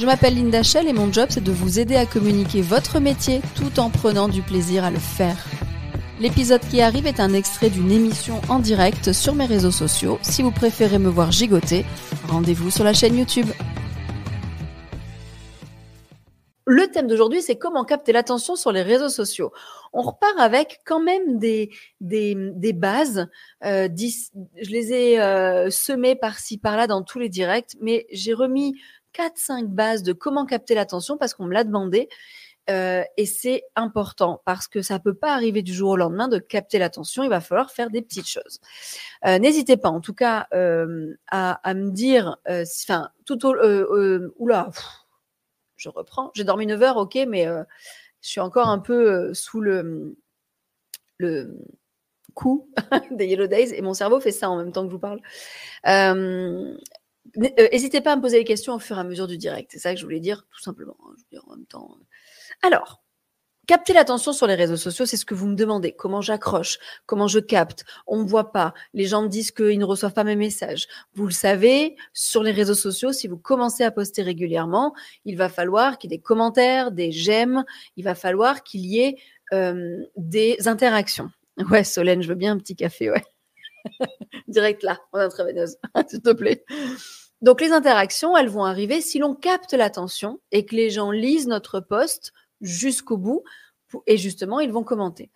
Je m'appelle Linda Shell et mon job c'est de vous aider à communiquer votre métier tout en prenant du plaisir à le faire. L'épisode qui arrive est un extrait d'une émission en direct sur mes réseaux sociaux. Si vous préférez me voir gigoter, rendez-vous sur la chaîne YouTube. Le thème d'aujourd'hui, c'est comment capter l'attention sur les réseaux sociaux. On repart avec quand même des, des, des bases. Euh, je les ai euh, semées par-ci, par-là dans tous les directs, mais j'ai remis 4-5 bases de comment capter l'attention parce qu'on me l'a demandé. Euh, et c'est important parce que ça peut pas arriver du jour au lendemain de capter l'attention. Il va falloir faire des petites choses. Euh, N'hésitez pas, en tout cas, euh, à, me dire, enfin, tout au, oula, je reprends. J'ai dormi 9 heures, ok, mais je suis encore un peu sous le le coup des Yellow Days et mon cerveau fait ça en même temps que je vous parle. N'hésitez pas à me poser des questions au fur et à mesure du direct. C'est ça que je voulais dire, tout simplement. Hein, je veux dire, en même temps. Alors, capter l'attention sur les réseaux sociaux, c'est ce que vous me demandez. Comment j'accroche Comment je capte On ne voit pas. Les gens me disent qu'ils ne reçoivent pas mes messages. Vous le savez, sur les réseaux sociaux, si vous commencez à poster régulièrement, il va falloir qu'il y ait des commentaires, des j'aime. Il va falloir qu'il y ait euh, des interactions. Ouais, Solène, je veux bien un petit café, ouais. Direct là, en intraveineuse, s'il te plaît. Donc les interactions, elles vont arriver si l'on capte l'attention et que les gens lisent notre post jusqu'au bout et justement, ils vont commenter.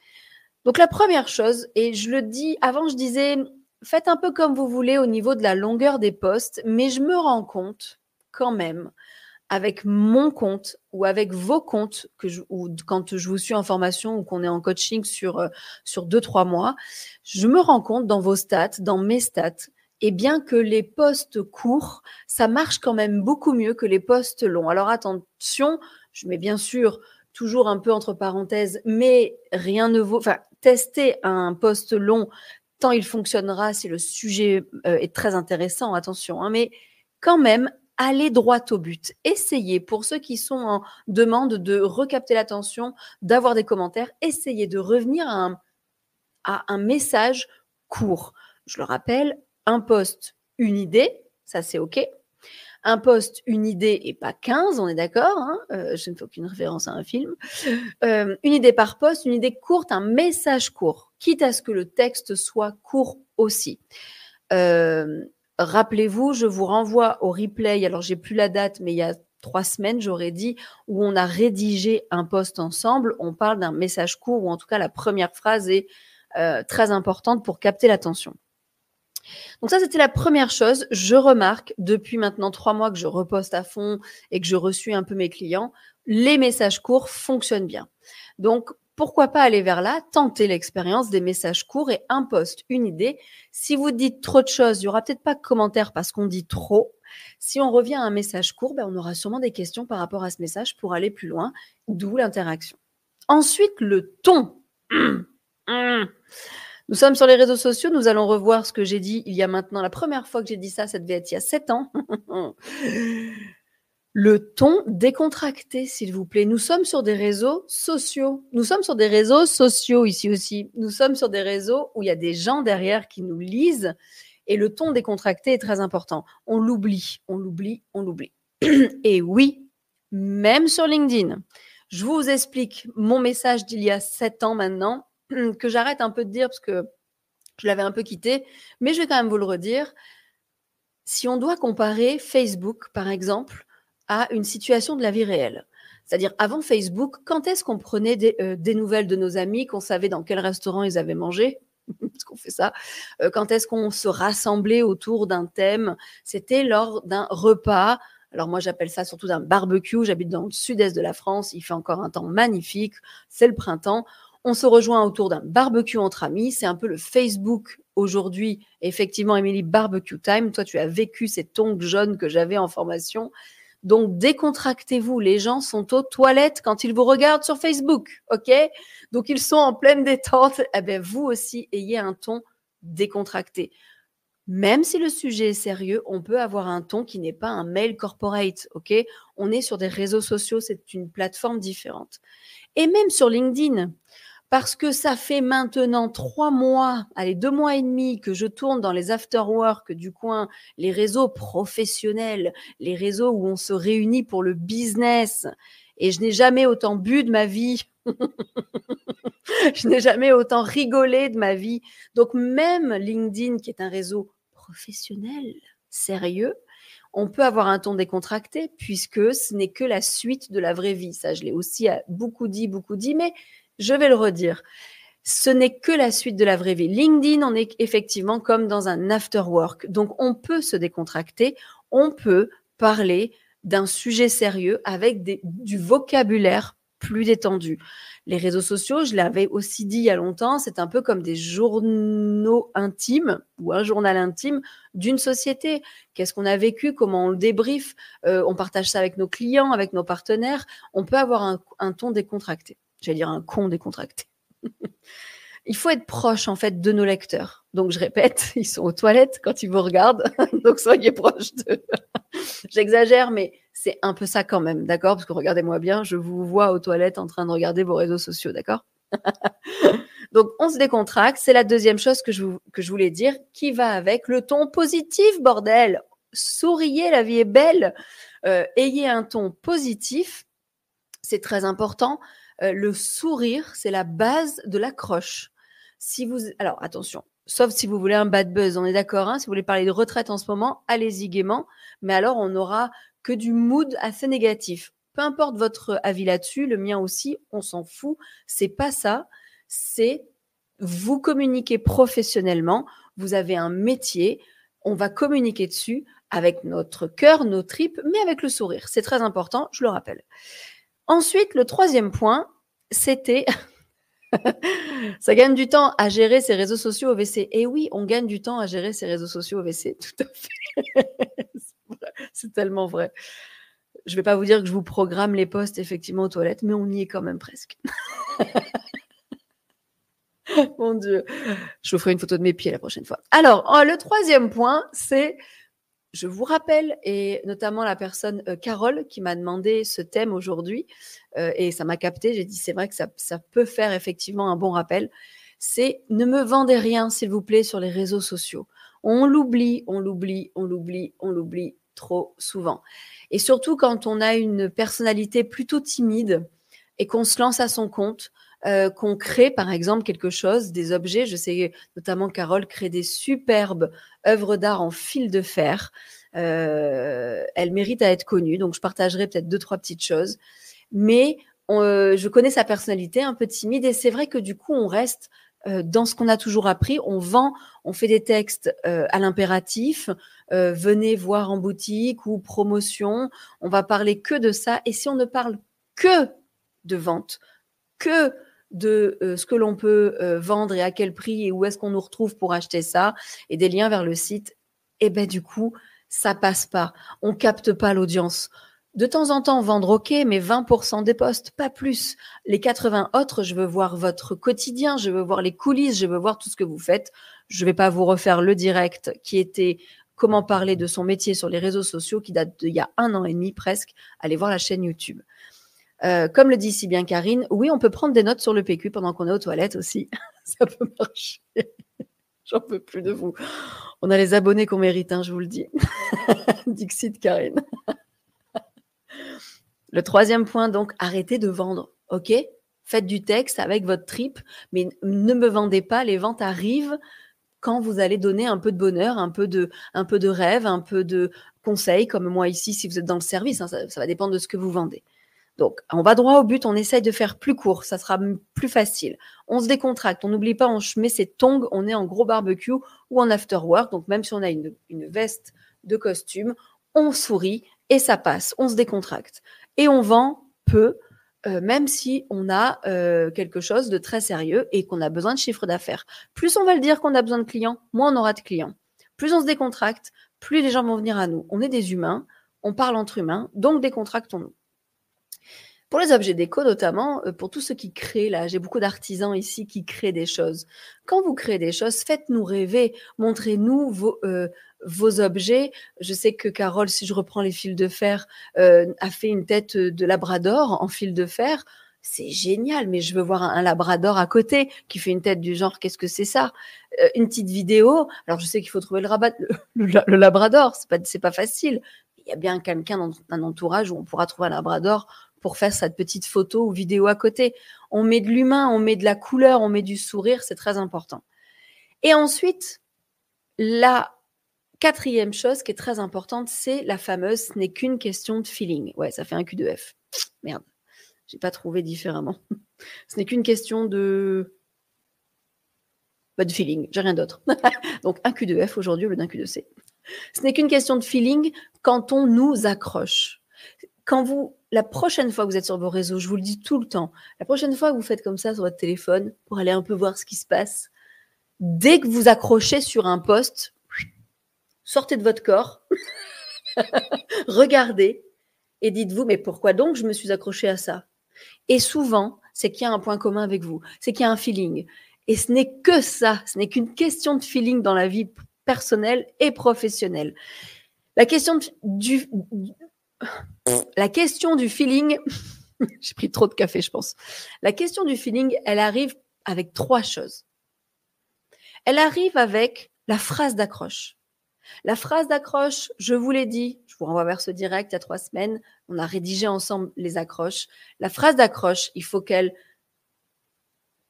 Donc la première chose, et je le dis, avant je disais, faites un peu comme vous voulez au niveau de la longueur des posts, mais je me rends compte quand même avec mon compte ou avec vos comptes que je, ou quand je vous suis en formation ou qu'on est en coaching sur euh, sur deux trois mois, je me rends compte dans vos stats, dans mes stats, et bien que les postes courts, ça marche quand même beaucoup mieux que les postes longs. Alors attention, je mets bien sûr toujours un peu entre parenthèses, mais rien ne vaut. Enfin, tester un poste long tant il fonctionnera si le sujet euh, est très intéressant. Attention, hein, mais quand même allez droit au but. Essayez, pour ceux qui sont en demande de recapter l'attention, d'avoir des commentaires, essayez de revenir à un, message court. Je le rappelle, un poste, une idée, ça c'est OK. Un poste, une idée et pas 15, on est d'accord hein euh, Je ne fais aucune référence à un film. Euh, une idée par poste, une idée courte, un message court, quitte à ce que le texte soit court aussi. Euh, Rappelez-vous, je vous renvoie au replay. Alors, j'ai plus la date, mais il y a trois semaines, j'aurais dit, où on a rédigé un post ensemble. On parle d'un message court, ou en tout cas, la première phrase est euh, très importante pour capter l'attention. Donc ça, c'était la première chose. Je remarque depuis maintenant trois mois que je reposte à fond et que je reçus un peu mes clients, les messages courts fonctionnent bien. Donc, pourquoi pas aller vers là, tenter l'expérience des messages courts et un post, une idée. Si vous dites trop de choses, il y aura peut-être pas de commentaires parce qu'on dit trop. Si on revient à un message court, ben on aura sûrement des questions par rapport à ce message pour aller plus loin, d'où l'interaction. Ensuite, le ton. Nous sommes sur les réseaux sociaux, nous allons revoir ce que j'ai dit il y a maintenant. La première fois que j'ai dit ça, ça devait être il y a sept ans. le ton décontracté, s'il vous plaît. Nous sommes sur des réseaux sociaux. Nous sommes sur des réseaux sociaux ici aussi. Nous sommes sur des réseaux où il y a des gens derrière qui nous lisent et le ton décontracté est très important. On l'oublie, on l'oublie, on l'oublie. Et oui, même sur LinkedIn, je vous explique mon message d'il y a sept ans maintenant, que j'arrête un peu de dire parce que je l'avais un peu quitté, mais je vais quand même vous le redire. Si on doit comparer Facebook, par exemple, à une situation de la vie réelle. C'est-à-dire, avant Facebook, quand est-ce qu'on prenait des, euh, nouvelles de nos amis, qu'on savait dans quel restaurant ils avaient mangé? Parce qu'on fait ça. Euh, quand est-ce qu'on se rassemblait autour d'un thème? C'était lors d'un repas. Alors moi, j'appelle ça surtout d'un barbecue. J'habite dans le sud-est de la France. Il fait encore un temps magnifique. C'est le printemps. On se rejoint autour d'un barbecue entre amis. C'est un peu le Facebook aujourd'hui. Effectivement, Émilie, barbecue time. Toi, tu as vécu ces tongs jaunes que j'avais en formation. Donc, décontractez-vous. Les gens sont aux toilettes quand ils vous regardent sur Facebook. OK? Donc, ils sont en pleine détente. Eh bien, vous aussi, ayez un ton décontracté. Même si le sujet est sérieux, on peut avoir un ton qui n'est pas un mail corporate, ok? On est sur des réseaux sociaux, c'est une plateforme différente. Et même sur LinkedIn, parce que ça fait maintenant trois mois, allez, deux mois et demi que je tourne dans les after-work du coin, les réseaux professionnels, les réseaux où on se réunit pour le business. Et je n'ai jamais autant bu de ma vie. je n'ai jamais autant rigolé de ma vie. Donc même LinkedIn, qui est un réseau professionnel, sérieux, on peut avoir un ton décontracté puisque ce n'est que la suite de la vraie vie. Ça, je l'ai aussi euh, beaucoup dit, beaucoup dit, mais je vais le redire. Ce n'est que la suite de la vraie vie. LinkedIn, on est effectivement comme dans un after work. Donc, on peut se décontracter, on peut parler d'un sujet sérieux avec du vocabulaire plus détendu. Les réseaux sociaux, je l'avais aussi dit il y a longtemps, c'est un peu comme des journaux intimes ou un journal intime d'une société. Qu'est-ce qu'on a vécu, comment on le débriefe, euh, on partage ça avec nos clients, avec nos partenaires. On peut avoir un, un ton décontracté. J'allais dire un con décontracté. il faut être proche en fait de nos lecteurs. Donc je répète, ils sont aux toilettes quand ils vous regardent, donc soyez proche d'eux. J'exagère, mais c'est un peu ça quand même, d'accord? Parce que regardez-moi bien, je vous vois aux toilettes en train de regarder vos réseaux sociaux, d'accord? Donc on se décontracte, c'est la deuxième chose que je, que je voulais dire, qui va avec? Le ton positif, bordel. Souriez, la vie est belle. Euh, ayez un ton positif, c'est très important. Euh, le sourire, c'est la base de l'accroche. Si vous, alors attention, sauf si vous voulez un bad buzz, on est d'accord. Hein, si vous voulez parler de retraite en ce moment, allez-y gaiement. Mais alors, on n'aura que du mood assez négatif. Peu importe votre avis là-dessus, le mien aussi, on s'en fout. C'est pas ça. C'est vous communiquer professionnellement. Vous avez un métier. On va communiquer dessus avec notre cœur, nos tripes, mais avec le sourire. C'est très important, je le rappelle. Ensuite, le troisième point, c'était ça gagne du temps à gérer ses réseaux sociaux au WC. Et oui, on gagne du temps à gérer ses réseaux sociaux au WC, tout à fait. C'est tellement vrai. Je ne vais pas vous dire que je vous programme les postes effectivement aux toilettes, mais on y est quand même presque. Mon Dieu, je vous ferai une photo de mes pieds la prochaine fois. Alors, oh, le troisième point, c'est je vous rappelle, et notamment la personne euh, Carole qui m'a demandé ce thème aujourd'hui, euh, et ça m'a capté, j'ai dit c'est vrai que ça, ça, peut faire effectivement un bon rappel, c'est ne me vendez rien s'il vous plaît sur les réseaux sociaux. On l'oublie, on l'oublie, on l'oublie, on l'oublie trop souvent. Et surtout quand on a une personnalité plutôt timide et qu'on se lance à son compte, euh, qu'on crée par exemple quelque chose, des objets. Je sais notamment Carole crée des superbes œuvres d'art en fil de fer. Euh, elle mérite à être connue, donc je partagerai peut-être deux trois petites choses. Mais euh, je connais sa personnalité un peu timide et c'est vrai que du coup on reste dans ce qu'on a toujours appris. On vend, on fait des textes à l'impératif. venez voir en boutique ou promotion. On va parler que de ça. Et si on ne parle que de vente, que de euh, ce que l'on peut euh, vendre et à quel prix et où est-ce qu'on nous retrouve pour acheter ça et des liens vers le site, eh ben du coup, ça passe pas. On capte pas l'audience. De temps en temps, vendre OK, mais 20% des postes, pas plus. Les 80 autres, je veux voir votre quotidien, je veux voir les coulisses, je veux voir tout ce que vous faites. Je vais pas vous refaire le direct qui était comment parler de son métier sur les réseaux sociaux qui date d'il y a un an et demi presque. Allez voir la chaîne YouTube. Euh, comme le dit si bien Karine, oui, on peut prendre des notes sur le PQ pendant qu'on est aux toilettes aussi. Ça peut marcher. J'en peux plus de vous. On a les abonnés qu'on mérite, hein, je vous le dis. Dixit Karine. le troisième point, donc, arrêtez de vendre. OK? Faites du texte avec votre trip, mais ne me vendez pas. Les ventes arrivent quand vous allez donner un peu de bonheur, un peu de, rêve, un peu de conseils, comme moi ici, si vous êtes dans le service. Hein, ça va dépendre de ce que vous vendez. Donc, on va droit au but, on essaye de faire plus court, ça sera plus facile. On se décontracte, on n'oublie pas, on met ses tongs, on est en gros barbecue ou en after work. Donc, même si on a une, veste de costume, on sourit et ça passe, on se décontracte. Et on vend peu, euh, même si on a euh, quelque chose de très sérieux et qu'on a besoin de chiffre d'affaires. Plus on va le dire qu'on a besoin de clients, moins on aura de clients. Plus on se décontracte, plus les gens vont venir à nous. On est des humains, on parle entre humains, donc décontractons-nous. Pour les objets déco, notamment, euh, pour tous ceux qui créent, là, j'ai beaucoup d'artisans ici qui créent des choses. Quand vous créez des choses, faites-nous rêver, montrez-nous vos, euh, vos objets. Je sais que Carole, si je reprends les fils de fer, euh, a fait une tête de labrador en fil de fer. C'est génial, mais je veux voir un, labrador à côté qui fait une tête du genre, qu'est-ce que c'est ça? Une petite vidéo. Alors, je sais qu'il faut trouver le, rabat, le, labrador, c'est pas, c'est pas facile. Il y a bien quelqu'un dans un entourage où on pourra trouver un labrador pour faire cette petite photo ou vidéo à côté. On met de l'humain, on met de la couleur, on met du sourire, c'est très important. Et ensuite, la quatrième chose qui est très importante, c'est la fameuse ce n'est qu'une question de feeling. Ouais, ça fait un Q2F. Merde, j'ai pas trouvé différemment. ce n'est qu'une question de pas de feeling, j'ai rien d'autre. Donc un Q2F aujourd'hui au lieu d'un Q2C. Ce n'est qu'une question de feeling quand on nous accroche. Quand vous la prochaine fois que vous êtes sur vos réseaux, je vous le dis tout le temps, la prochaine fois que vous faites comme ça sur votre téléphone pour aller un peu voir ce qui se passe, dès que vous accrochez sur un poste, sortez de votre corps, regardez et dites-vous, mais pourquoi donc je me suis accroché à ça? Et souvent, c'est qu'il y a un point commun avec vous, c'est qu'il y a un feeling. Et ce n'est que ça, ce n'est qu'une question de feeling dans la vie personnelle et professionnelle. La question du, la question du feeling, j'ai pris trop de café, je pense. La question du feeling, elle arrive avec trois choses. Elle arrive avec la phrase d'accroche. La phrase d'accroche, je vous l'ai dit, je vous renvoie vers ce direct il y a trois semaines, on a rédigé ensemble les accroches. La phrase d'accroche, il faut qu'elle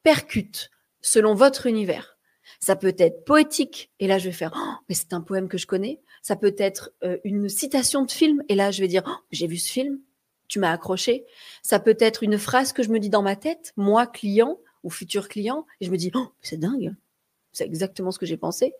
percute selon votre univers. Ça peut être poétique, et là je vais faire, oh, mais c'est un poème que je connais. Ça peut être euh, une citation de film, et là je vais dire, oh, j'ai vu ce film, tu m'as accroché. Ça peut être une phrase que je me dis dans ma tête, moi client ou futur client, et je me dis, oh, c'est dingue, c'est exactement ce que j'ai pensé.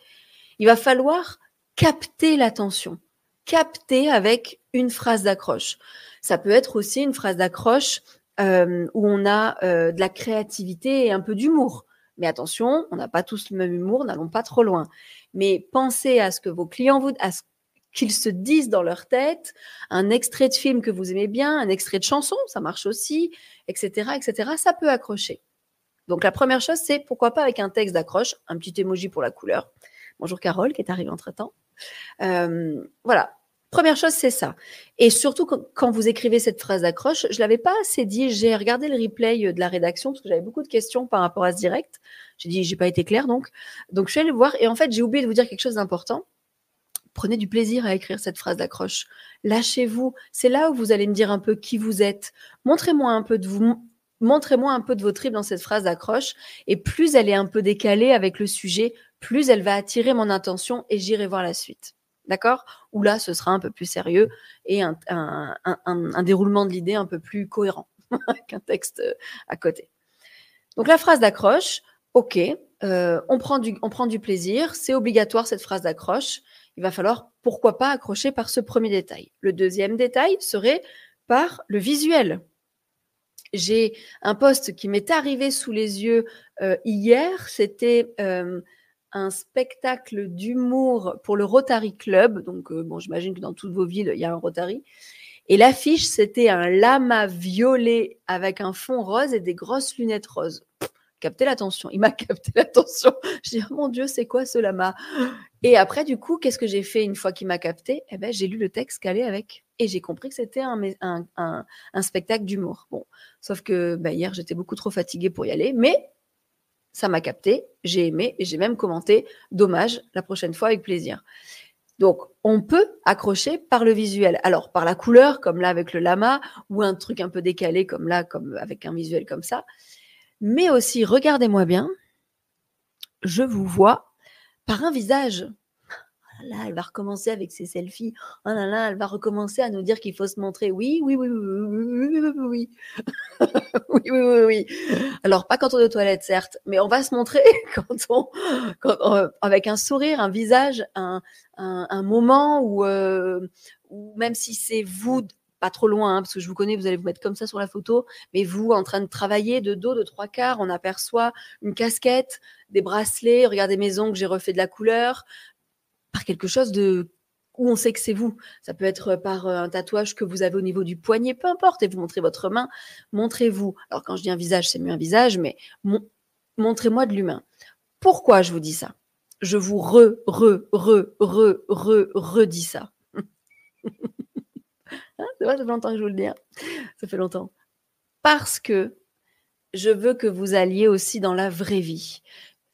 Il va falloir capter l'attention, capter avec une phrase d'accroche. Ça peut être aussi une phrase d'accroche euh, où on a euh, de la créativité et un peu d'humour. Mais attention, on n'a pas tous le même humour, n'allons pas trop loin. Mais pensez à ce que vos clients vous, à ce qu'ils se disent dans leur tête, un extrait de film que vous aimez bien, un extrait de chanson, ça marche aussi, etc., etc. Ça peut accrocher. Donc la première chose, c'est pourquoi pas avec un texte d'accroche, un petit emoji pour la couleur. Bonjour Carole qui est arrivée entre temps. Euh, voilà, Première chose, c'est ça. Et surtout, quand vous écrivez cette phrase d'accroche, je l'avais pas assez dit. J'ai regardé le replay euh, de la rédaction parce que j'avais beaucoup de questions par rapport à ce direct. J'ai dit, j'ai pas été clair donc. Donc, je suis allée voir et en fait, j'ai oublié de vous dire quelque chose d'important. Prenez du plaisir à écrire cette phrase d'accroche. Lâchez-vous. C'est là où vous allez me dire un peu qui vous êtes. Montrez-moi un peu de vous. Montrez-moi un peu de vos tripes dans cette phrase d'accroche. Et plus elle est un peu décalée avec le sujet, plus elle va attirer mon attention et j'irai voir la suite. D'accord? Ou là, ce sera un peu plus sérieux et un, déroulement de l'idée un peu plus cohérent qu'un texte euh, à côté. Donc la phrase d'accroche, ok, euh, on, prend du, plaisir, c'est obligatoire cette phrase d'accroche. Il va falloir, pourquoi pas, accrocher par ce premier détail. Le deuxième détail serait par le visuel. J'ai un poste qui m'est arrivé sous les yeux euh, hier, c'était un spectacle d'humour pour le Rotary Club. Donc, euh, bon, j'imagine que dans toutes vos villes, il y a un Rotary. Et l'affiche, c'était un lama violet avec un fond rose et des grosses lunettes roses. capté l'attention. Il m'a capté l'attention. Je dis, oh mon Dieu, c'est quoi ce lama? Et après, du coup, qu'est-ce que j'ai fait une fois qu'il m'a capté? Eh ben, j'ai lu le texte calé avec. Et j'ai compris que c'était un, un, spectacle d'humour. Bon, sauf que ben, hier, j'étais beaucoup trop fatiguée pour y aller. Mais ça m'a capté, j'ai aimé et j'ai même commenté. Dommage, la prochaine fois avec plaisir. Donc, on peut accrocher par le visuel. Alors, par la couleur, comme là avec le lama, ou un truc un peu décalé, comme là, avec un visuel comme ça. Mais aussi, regardez-moi bien, je vous vois par un visage là, elle va recommencer avec ses selfies. Oh là là, elle va recommencer à nous dire qu'il faut se montrer. Oui, oui, oui, oui, oui, oui, oui, oui. Alors, pas quand on est aux toilettes, certes, mais on va se montrer quand on, quand avec un sourire, un visage, un, un, moment où, euh, où même si c'est vous pas trop loin, hein, parce que je vous connais, vous allez vous mettre comme ça sur la photo, mais vous, en train de travailler de dos, de trois quarts, on aperçoit une casquette, des bracelets, regardez mes ongles, j'ai refait de la couleur, par quelque chose de où on sait que c'est vous. Ça peut être par euh, un tatouage que vous avez au niveau du poignet, peu importe, et vous montrez votre main, montrez-vous. Alors quand je dis un visage, c'est mieux un visage, mais montrez-moi de l'humain. Pourquoi je vous dis ça? Je vous re, re, re, re, re, redis ça. Hein, c'est ça fait longtemps que je vous le dis. Hein. ça fait longtemps. Parce que je veux que vous alliez aussi dans la vraie vie.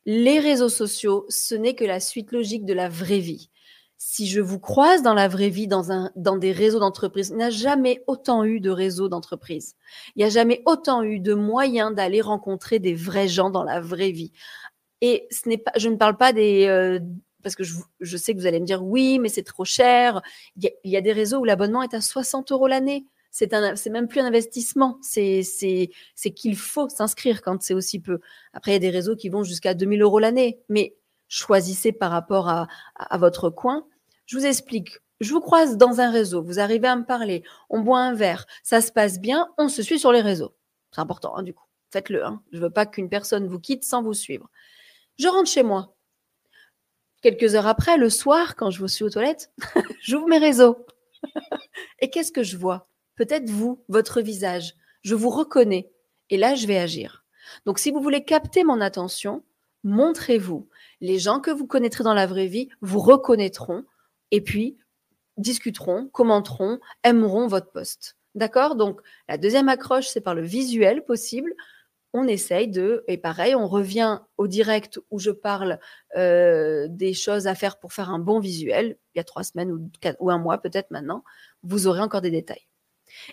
Les réseaux sociaux, ce n'est que la suite logique de la vraie vie. Si je vous croise dans la vraie vie, dans, un, dans des réseaux d'entreprise, il n'y a jamais autant eu de réseaux d'entreprise. Il n'y a jamais autant eu de moyens d'aller rencontrer des vrais gens dans la vraie vie. Et ce n'est pas, je ne parle pas des, euh, parce que je, sais que vous allez me dire oui, mais c'est trop cher. Il y, a, des réseaux où l'abonnement est à 60 euros l'année. C'est un, c'est même plus un investissement. C'est, c'est, c'est qu'il faut s'inscrire quand c'est aussi peu. Après, il y a des réseaux qui vont jusqu'à 2000 euros l'année. Mais choisissez par rapport à, votre coin. Je vous explique. Je vous croise dans un réseau. Vous arrivez à me parler. On boit un verre. Ça se passe bien. On se suit sur les réseaux. C'est important, hein, du coup. Faites-le. Hein. Je veux pas qu'une personne vous quitte sans vous suivre. Je rentre chez moi. Quelques heures après, le soir, quand je vous suis aux toilettes, j'ouvre mes réseaux. Et qu'est-ce que je vois? Peut-être vous, votre visage. Je vous reconnais. Et là, je vais agir. Donc, si vous voulez capter mon attention, montrez-vous. Les gens que vous connaîtrez dans la vraie vie vous reconnaîtront et puis discuteront, commenteront, aimeront votre poste. D'accord? Donc, la deuxième accroche, c'est par le visuel possible on essaye de, et pareil, on revient au direct où je parle euh, des choses à faire pour faire un bon visuel, il y a trois semaines ou, ou un mois peut-être maintenant, vous aurez encore des détails.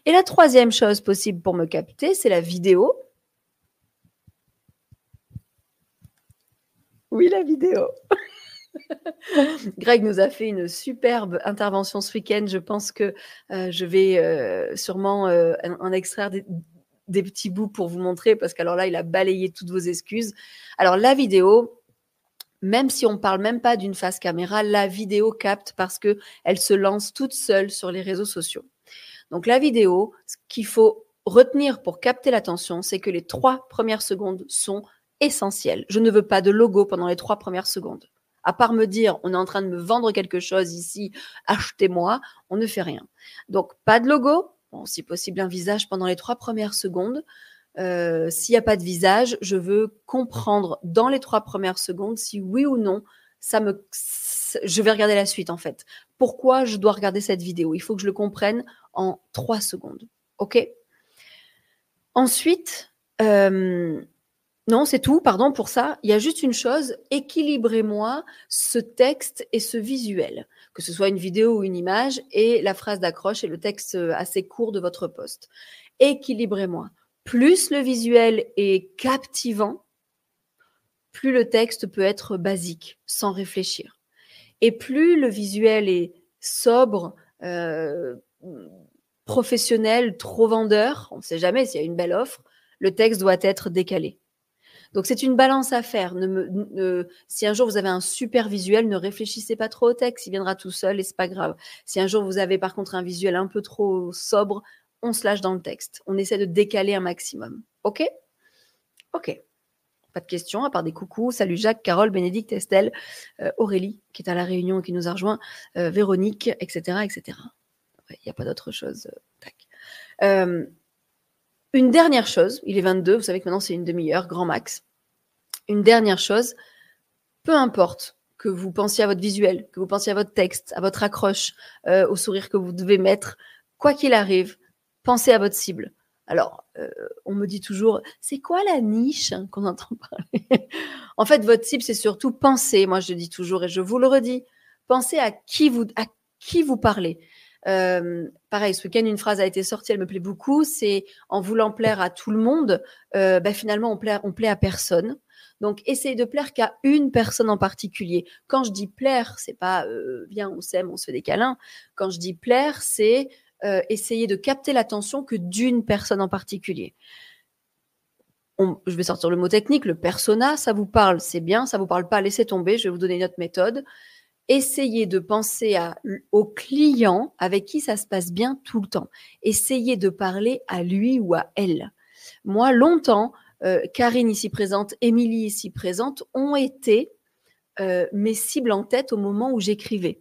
Et la troisième chose possible pour me capter, c'est la vidéo. Oui, la vidéo. Greg nous a fait une superbe intervention ce week-end. Je pense que euh, je vais euh, sûrement en extraire des, des petits bouts pour vous montrer, parce qu'alors là, il a balayé toutes vos excuses. Alors la vidéo, même si on parle même pas d'une face caméra, la vidéo capte parce que elle se lance toute seule sur les réseaux sociaux. Donc la vidéo, ce qu'il faut retenir pour capter l'attention, c'est que les trois premières secondes sont essentielles. Je ne veux pas de logo pendant les trois premières secondes. À part me dire, on est en train de me vendre quelque chose ici, achetez-moi, on ne fait rien. Donc, pas de logo, si possible un visage pendant les trois premières secondes. Euh, s'il n'y a pas de visage, je veux comprendre dans les trois premières secondes si oui ou non ça me, je vais regarder la suite en fait. Pourquoi je dois regarder cette vidéo? Il faut que je le comprenne en trois secondes. Ok? Ensuite, euh, non, c'est tout, pardon pour ça. Il y a juste une chose, équilibrez-moi ce texte et ce visuel, que ce soit une vidéo ou une image, et la phrase d'accroche et le texte euh, assez court de votre poste. Équilibrez-moi. Plus le visuel est captivant, plus le texte peut être basique, sans réfléchir. Et plus le visuel est sobre, euh, professionnel, trop vendeur, on ne sait jamais s'il y a une belle offre, le texte doit être décalé. Donc c'est une balance à faire. si un jour vous avez un super visuel, ne réfléchissez pas trop au texte, il viendra tout seul et c'est pas grave. Si un jour vous avez par contre un visuel un peu trop sobre, on se lâche dans le texte. On essaie de décaler un maximum. OK? OK. Pas de questions, à part des coucous. Salut Jacques, Carole, Bénédicte, Estelle, euh, Aurélie, qui est à la réunion et qui nous a rejoint, euh, Véronique, etc. etc. Il n'y a pas d'autre chose. Euh, une dernière chose, il est 22, vous savez que maintenant c'est une demi-heure, grand max. Une dernière chose, peu importe que vous pensiez à votre visuel, que vous pensiez à votre texte, à votre accroche, euh, au sourire que vous devez mettre, quoi qu'il arrive, pensez à votre cible. Alors, euh, on me dit toujours, c'est quoi la niche qu'on entend parler? En fait, votre cible, c'est surtout penser. Moi, je dis toujours et je vous le redis, pensez à qui vous parlez. Euh, pareil, ce week-end, une phrase a été sortie, elle me plaît beaucoup, c'est en voulant plaire à tout le monde, euh, bah, finalement, on plaît, on plaît à personne. Donc, essayez de plaire qu'à une personne en particulier. Quand je dis plaire, c'est pas euh, viens, on s'aime, on se fait des câlins. Quand je dis plaire, c'est euh, essayer de capter l'attention que d'une personne en particulier. je vais sortir le mot technique, le persona, ça vous parle, c'est bien, ça vous parle pas, laissez tomber, je vais vous donner une autre méthode essayez de penser à, au client avec qui ça se passe bien tout le temps. Essayez de parler à lui ou à elle. Moi, longtemps, euh, Karine ici présente, Émilie ici présente, ont été euh, mes cibles en tête au moment où j'écrivais.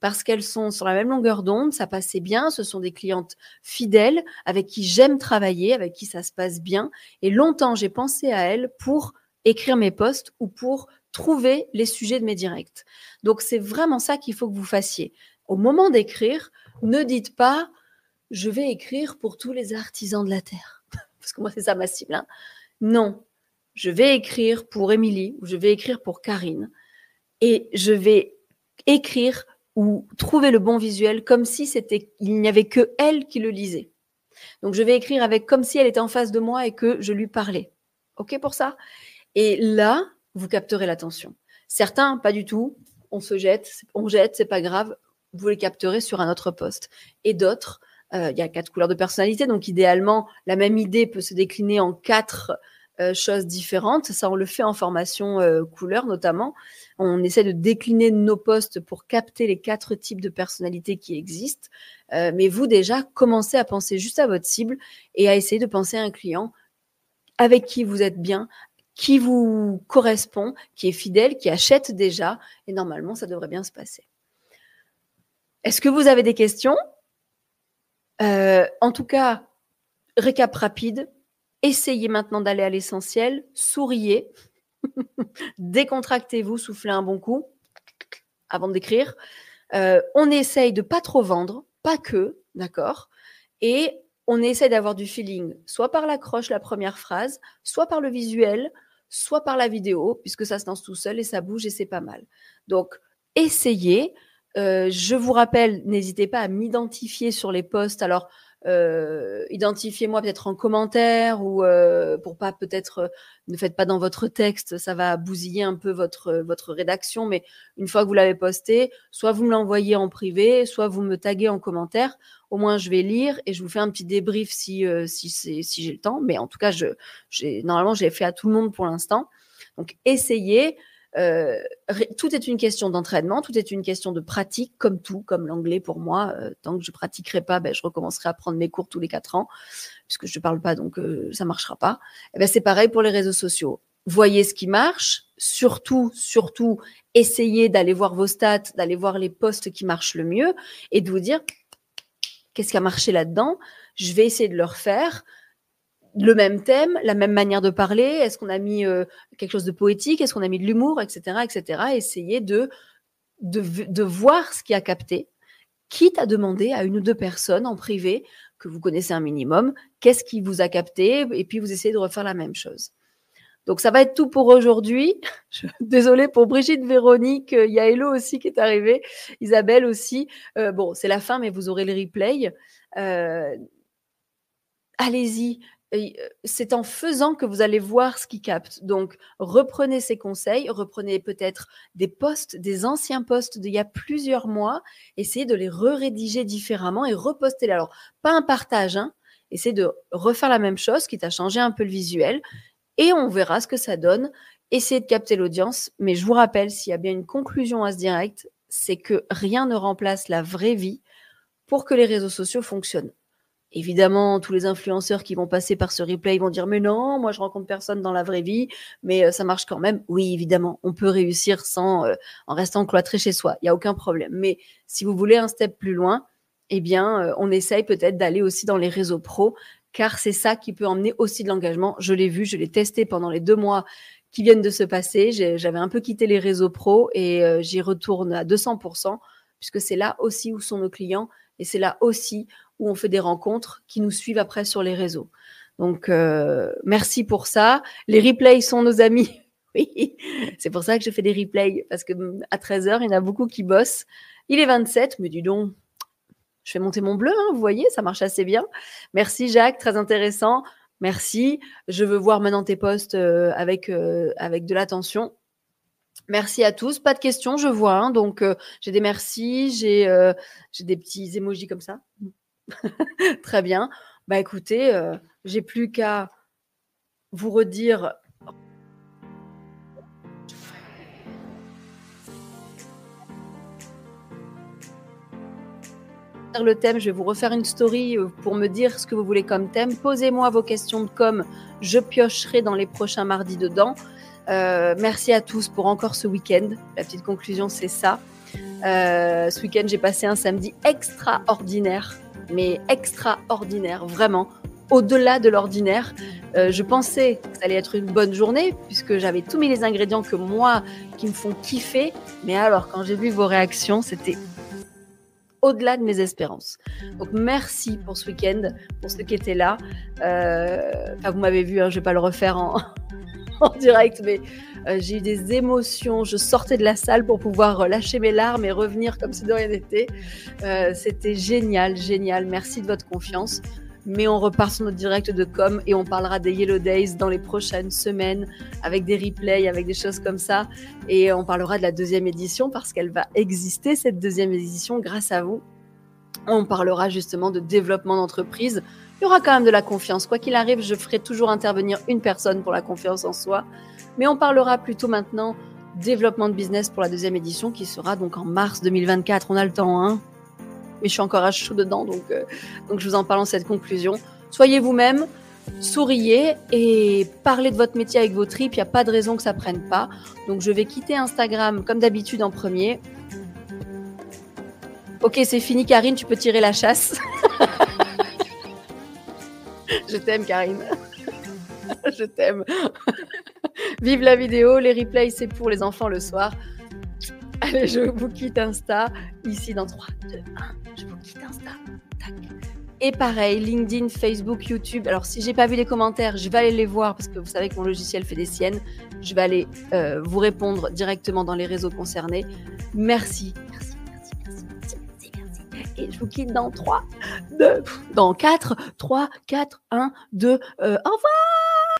parce qu'elles sont sur la même longueur d'onde, ça passait bien, ce sont des clientes fidèles avec qui j'aime travailler, avec qui ça se passe bien. Et longtemps, j'ai pensé à elles pour écrire mes posts ou pour trouver les sujets de mes directs. Donc c'est vraiment ça qu'il faut que vous fassiez. Au moment d'écrire, ne dites pas je vais écrire pour tous les artisans de la terre. Parce que moi, c'est ça ma cible. Hein. Non, je vais écrire pour Émilie ou je vais écrire pour Karine et je vais écrire ou trouver le bon visuel comme si c'était il n'y avait que elle qui le lisait. Donc je vais écrire avec comme si elle était en face de moi et que je lui parlais. OK pour ça? Et là, vous capterez l'attention. Certains pas du tout, on se jette, on jette, c'est pas grave, vous les capterez sur un autre poste. Et d'autres, euh, il y a quatre couleurs de personnalité, donc idéalement, la même idée peut se décliner en quatre euh, choses différentes. Ça, on le fait en formation euh, couleur notamment. On essaie de décliner nos postes pour capter les quatre types de personnalités qui existent. mais vous, déjà, commencez à penser juste à votre cible et à essayer de penser à un client avec qui vous êtes bien, qui vous correspond, qui est fidèle, qui achète déjà. Et normalement, ça devrait bien se passer. Est-ce que vous avez des questions? Euh, En tout cas, récap rapide. Essayez maintenant d'aller à l'essentiel. Souriez. Décontractez-vous, soufflez un bon coup avant d'écrire. Euh, on essaye de pas trop vendre, pas que, d'accord? Et on essaie d'avoir du feeling, soit par l'accroche, la première phrase, soit par le visuel, soit par la vidéo, puisque ça se lance tout seul et ça bouge et c'est pas mal. Donc, essayez. Euh, je vous rappelle, n'hésitez pas à m'identifier sur les posts. Alors, euh, identifiez-moi peut-être en commentaire ou euh, pour pas peut-être euh, ne faites pas dans votre texte, ça va bousiller un peu votre votre rédaction. Mais une fois que vous l'avez posté, soit vous me l'envoyez en privé, soit vous me taguez en commentaire. Au moins, je vais lire et je vous fais un petit débrief si si si j'ai le temps. Mais en tout cas, je normalement j'ai fait à tout le monde pour l'instant. Donc essayez. Euh, tout est une question d'entraînement, tout est une question de pratique, comme tout, comme l'anglais pour moi. Euh, tant que je pratiquerai pas, ben, je recommencerai à prendre mes cours tous les quatre ans, puisque je ne parle pas, donc euh, ça marchera pas. Eh ben, c'est pareil pour les réseaux sociaux. Voyez ce qui marche, surtout, surtout, essayez d'aller voir vos stats, d'aller voir les posts qui marchent le mieux, et de vous dire qu'est-ce qui a marché là-dedans. Je vais essayer de le refaire le même thème, la même manière de parler Est-ce qu'on a mis euh, quelque chose de poétique Est-ce qu'on a mis de l'humour, etc., etc. Essayer de, de, voir ce qui a capté, quitte à demander à une ou deux personnes en privé que vous connaissez un minimum, qu'est-ce qui vous a capté, et puis vous essayez de refaire la même chose. Donc ça va être tout pour aujourd'hui. Désolée pour Brigitte, Véronique, il y a Hello aussi qui est arrivé, Isabelle aussi. Euh, bon, c'est la fin, mais vous aurez le replay. Euh, allez-y, euh, c'est en faisant que vous allez voir ce qui capte. Donc, reprenez ces conseils, reprenez peut-être des postes, des anciens postes d'il y a plusieurs mois, essayez de les re-rédiger différemment et reposter. Alors, pas un partage, hein, essayez de refaire la même chose, quitte à changer un peu le visuel, et on verra ce que ça donne. Essayez de capter l'audience, mais je vous rappelle, s'il y a bien une conclusion à ce direct, c'est que rien ne remplace la vraie vie pour que les réseaux sociaux fonctionnent. Évidemment, tous les influenceurs qui vont passer par ce replay vont dire mais non, moi je rencontre personne dans la vraie vie, mais euh, ça marche quand même. Oui, évidemment, on peut réussir euh, en restant cloîtré chez soi, il y a aucun problème. Mais si vous voulez un step plus loin, eh bien, euh, on essaye peut-être d'aller aussi dans les réseaux pro, car c'est ça qui peut emmener aussi de l'engagement. Je l'ai vu, je l'ai testé pendant les deux mois qui viennent de se passer. J'avais un peu quitté les réseaux pro et j'y retourne à 200%, puisque c'est là aussi où sont nos clients et c'est là aussi où on fait des rencontres qui nous suivent après sur les réseaux. Donc, euh, merci pour ça. Les replays sont nos amis. Oui, c'est pour ça que je fais des replays, parce que à 13h, il y en a beaucoup qui bossent. Il est 27, mais dis donc, je fais monter mon bleu, hein, vous voyez, ça marche assez bien. Merci Jacques, très intéressant. Merci. Je veux voir maintenant tes posts euh, avec, euh, avec de l'attention. Merci à tous. Pas de questions, je vois. Hein. donc, j'ai des merci, j'ai des petits émojis comme ça. Très bien. Bah écoutez, euh, j'ai plus qu'à vous redire. Le thème, je vais vous refaire une story euh, pour me dire ce que vous voulez comme thème. Posez-moi vos questions de com, je piocherai dans les prochains mardis dedans. Euh, merci à tous pour encore ce week-end. La petite conclusion, c'est ça. Euh, ce week-end, j'ai passé un samedi extraordinaire, mais extraordinaire, vraiment, au-delà de l'ordinaire. Je pensais que ça allait être une bonne journée, puisque j'avais tous mis les ingrédients que moi, qui me font kiffer. Mais alors, quand j'ai vu vos réactions, c'était au-delà de mes espérances. Donc merci pour ce week-end, pour ceux qui étaient là. Euh, vous m'avez vu, hein, je ne vais pas le refaire en, en direct, mais euh, j'ai eu des émotions. Je sortais de la salle pour pouvoir lâcher mes larmes et revenir comme si de rien n'était. Euh, C'était génial, génial. Merci de votre confiance. Mais on repart sur notre direct de com et on parlera des Yellow Days dans les prochaines semaines avec des replays, avec des choses comme ça. Et on parlera de la deuxième édition parce qu'elle va exister, cette deuxième édition, grâce à vous. On parlera justement de développement d'entreprise. Il y aura quand même de la confiance. Quoi qu'il arrive, je ferai toujours intervenir une personne pour la confiance en soi. Mais on parlera plutôt maintenant développement de business pour la deuxième édition qui sera donc en mars 2024. On a le temps, hein? Mais je suis encore à chaud dedans, donc, euh, donc je vous en parle en cette conclusion. Soyez vous-même, souriez et parlez de votre métier avec vos tripes. Il n'y a pas de raison que ça prenne pas. Donc je vais quitter Instagram comme d'habitude en premier. Ok, c'est fini, Karine, tu peux tirer la chasse. je t'aime, Karine. je t'aime. Vive la vidéo, les replays, c'est pour les enfants le soir. Allez, je vous quitte Insta. Ici, dans 3, 2, 1, je vous quitte Insta. Tac. Et pareil, LinkedIn, Facebook, YouTube. Alors, si j'ai pas vu les commentaires, je vais aller les voir parce que vous savez que mon logiciel fait des siennes. Je vais aller euh, vous répondre directement dans les réseaux concernés. Merci, merci, merci, merci, merci, merci. Et je vous quitte dans 3, 2, dans 4, 3, 4, 1, 2. Euh, au revoir